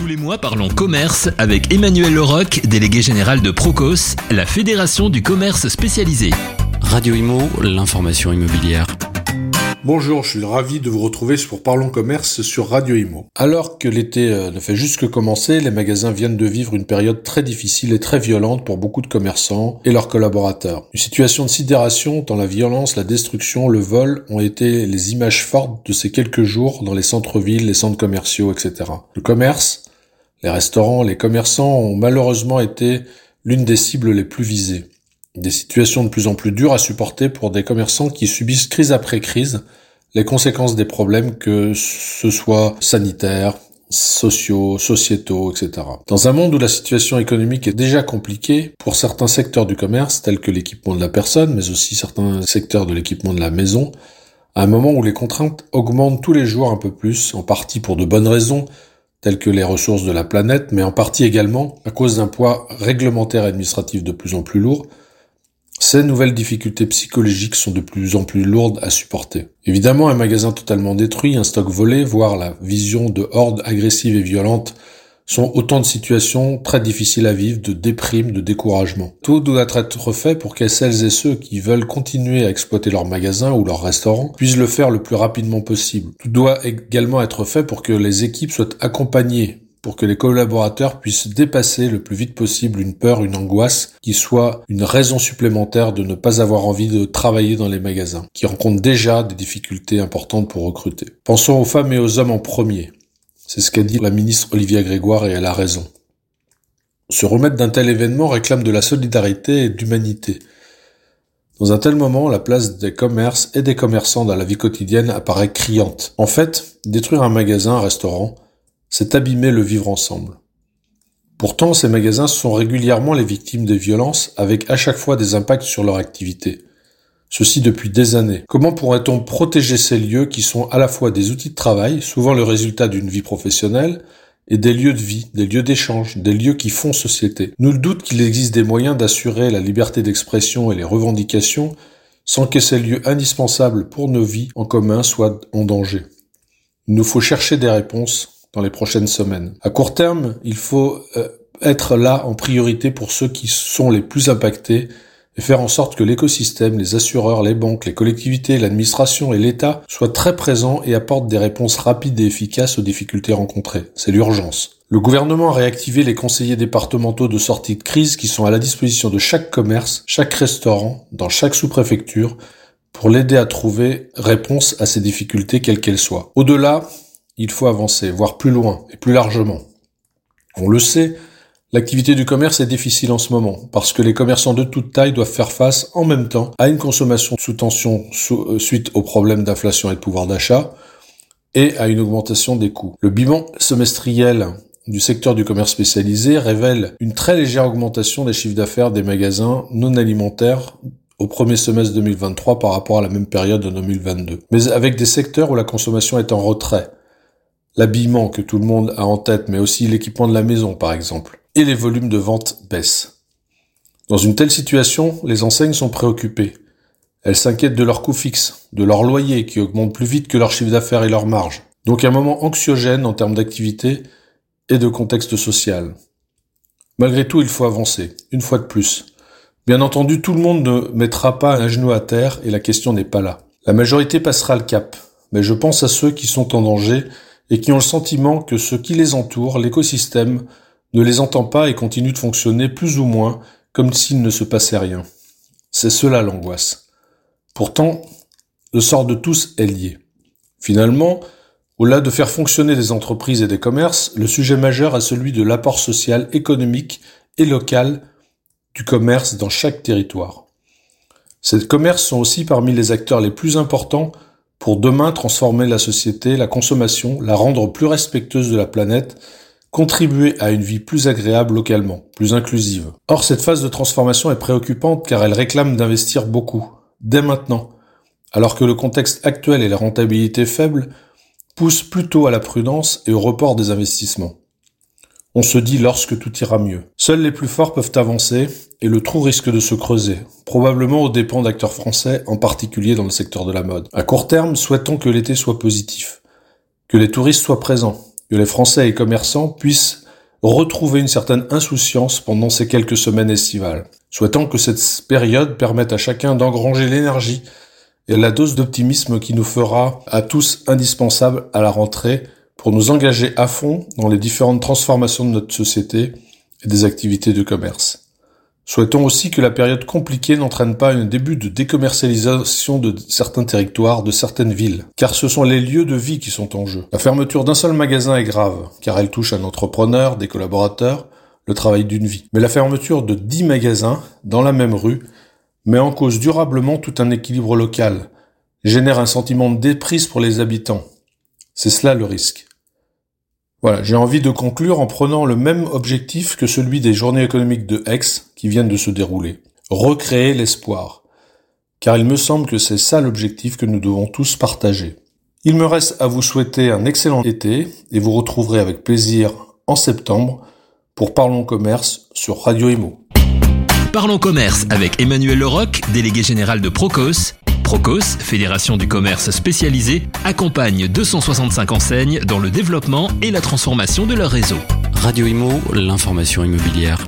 Tous les mois, parlons commerce avec Emmanuel Leroc, délégué général de Procos, la fédération du commerce spécialisé. Radio Imo, l'information immobilière. Bonjour, je suis ravi de vous retrouver pour Parlons Commerce sur Radio Imo. Alors que l'été euh, ne fait juste que commencer, les magasins viennent de vivre une période très difficile et très violente pour beaucoup de commerçants et leurs collaborateurs. Une situation de sidération tant la violence, la destruction, le vol ont été les images fortes de ces quelques jours dans les centres-villes, les centres commerciaux, etc. Le commerce, les restaurants, les commerçants ont malheureusement été l'une des cibles les plus visées. Des situations de plus en plus dures à supporter pour des commerçants qui subissent crise après crise les conséquences des problèmes que ce soit sanitaires, sociaux, sociétaux, etc. Dans un monde où la situation économique est déjà compliquée pour certains secteurs du commerce, tels que l'équipement de la personne, mais aussi certains secteurs de l'équipement de la maison, à un moment où les contraintes augmentent tous les jours un peu plus, en partie pour de bonnes raisons, telles que les ressources de la planète, mais en partie également à cause d'un poids réglementaire et administratif de plus en plus lourd, ces nouvelles difficultés psychologiques sont de plus en plus lourdes à supporter. Évidemment, un magasin totalement détruit, un stock volé, voire la vision de hordes agressives et violentes sont autant de situations très difficiles à vivre, de déprime, de découragement. Tout doit être fait pour que celles et ceux qui veulent continuer à exploiter leur magasin ou leur restaurant puissent le faire le plus rapidement possible. Tout doit également être fait pour que les équipes soient accompagnées pour que les collaborateurs puissent dépasser le plus vite possible une peur, une angoisse qui soit une raison supplémentaire de ne pas avoir envie de travailler dans les magasins, qui rencontrent déjà des difficultés importantes pour recruter. Pensons aux femmes et aux hommes en premier. C'est ce qu'a dit la ministre Olivia Grégoire et elle a raison. Se remettre d'un tel événement réclame de la solidarité et d'humanité. Dans un tel moment, la place des commerces et des commerçants dans la vie quotidienne apparaît criante. En fait, détruire un magasin, un restaurant, c'est abîmer le vivre ensemble. Pourtant, ces magasins sont régulièrement les victimes des violences avec à chaque fois des impacts sur leur activité. Ceci depuis des années. Comment pourrait-on protéger ces lieux qui sont à la fois des outils de travail, souvent le résultat d'une vie professionnelle, et des lieux de vie, des lieux d'échange, des lieux qui font société? Nul doute qu'il existe des moyens d'assurer la liberté d'expression et les revendications sans que ces lieux indispensables pour nos vies en commun soient en danger. Il nous faut chercher des réponses dans les prochaines semaines. À court terme, il faut euh, être là en priorité pour ceux qui sont les plus impactés et faire en sorte que l'écosystème, les assureurs, les banques, les collectivités, l'administration et l'État soient très présents et apportent des réponses rapides et efficaces aux difficultés rencontrées. C'est l'urgence. Le gouvernement a réactivé les conseillers départementaux de sortie de crise qui sont à la disposition de chaque commerce, chaque restaurant, dans chaque sous-préfecture, pour l'aider à trouver réponse à ces difficultés quelles qu'elles soient. Au-delà, il faut avancer, voire plus loin et plus largement. On le sait, l'activité du commerce est difficile en ce moment, parce que les commerçants de toute taille doivent faire face en même temps à une consommation sous tension euh, suite aux problèmes d'inflation et de pouvoir d'achat, et à une augmentation des coûts. Le bilan semestriel du secteur du commerce spécialisé révèle une très légère augmentation des chiffres d'affaires des magasins non alimentaires au premier semestre 2023 par rapport à la même période de 2022. Mais avec des secteurs où la consommation est en retrait, l'habillement que tout le monde a en tête, mais aussi l'équipement de la maison par exemple, les volumes de vente baissent. Dans une telle situation, les enseignes sont préoccupées. Elles s'inquiètent de leurs coûts fixes, de leur loyer qui augmente plus vite que leur chiffre d'affaires et leur marge. Donc un moment anxiogène en termes d'activité et de contexte social. Malgré tout, il faut avancer, une fois de plus. Bien entendu, tout le monde ne mettra pas un genou à terre et la question n'est pas là. La majorité passera le cap, mais je pense à ceux qui sont en danger et qui ont le sentiment que ce qui les entoure, l'écosystème, ne les entend pas et continue de fonctionner plus ou moins comme s'il ne se passait rien. C'est cela l'angoisse. Pourtant, le sort de tous est lié. Finalement, au-delà de faire fonctionner des entreprises et des commerces, le sujet majeur est celui de l'apport social, économique et local du commerce dans chaque territoire. Ces commerces sont aussi parmi les acteurs les plus importants pour demain transformer la société, la consommation, la rendre plus respectueuse de la planète, contribuer à une vie plus agréable localement, plus inclusive. Or, cette phase de transformation est préoccupante car elle réclame d'investir beaucoup, dès maintenant, alors que le contexte actuel et la rentabilité faible poussent plutôt à la prudence et au report des investissements. On se dit lorsque tout ira mieux. Seuls les plus forts peuvent avancer et le trou risque de se creuser, probablement aux dépens d'acteurs français, en particulier dans le secteur de la mode. À court terme, souhaitons que l'été soit positif, que les touristes soient présents, que les Français et commerçants puissent retrouver une certaine insouciance pendant ces quelques semaines estivales, souhaitant que cette période permette à chacun d'engranger l'énergie et la dose d'optimisme qui nous fera à tous indispensables à la rentrée pour nous engager à fond dans les différentes transformations de notre société et des activités de commerce. Souhaitons aussi que la période compliquée n'entraîne pas un début de décommercialisation de certains territoires, de certaines villes, car ce sont les lieux de vie qui sont en jeu. La fermeture d'un seul magasin est grave, car elle touche un entrepreneur, des collaborateurs, le travail d'une vie. Mais la fermeture de dix magasins dans la même rue met en cause durablement tout un équilibre local, génère un sentiment de déprise pour les habitants. C'est cela le risque. Voilà, j'ai envie de conclure en prenant le même objectif que celui des journées économiques de Aix qui viennent de se dérouler. Recréer l'espoir. Car il me semble que c'est ça l'objectif que nous devons tous partager. Il me reste à vous souhaiter un excellent été et vous retrouverez avec plaisir en septembre pour Parlons Commerce sur Radio Imo. Parlons Commerce avec Emmanuel Leroc, délégué général de Procos. Procos, fédération du commerce spécialisé, accompagne 265 enseignes dans le développement et la transformation de leur réseau. Radio Imo, l'information immobilière.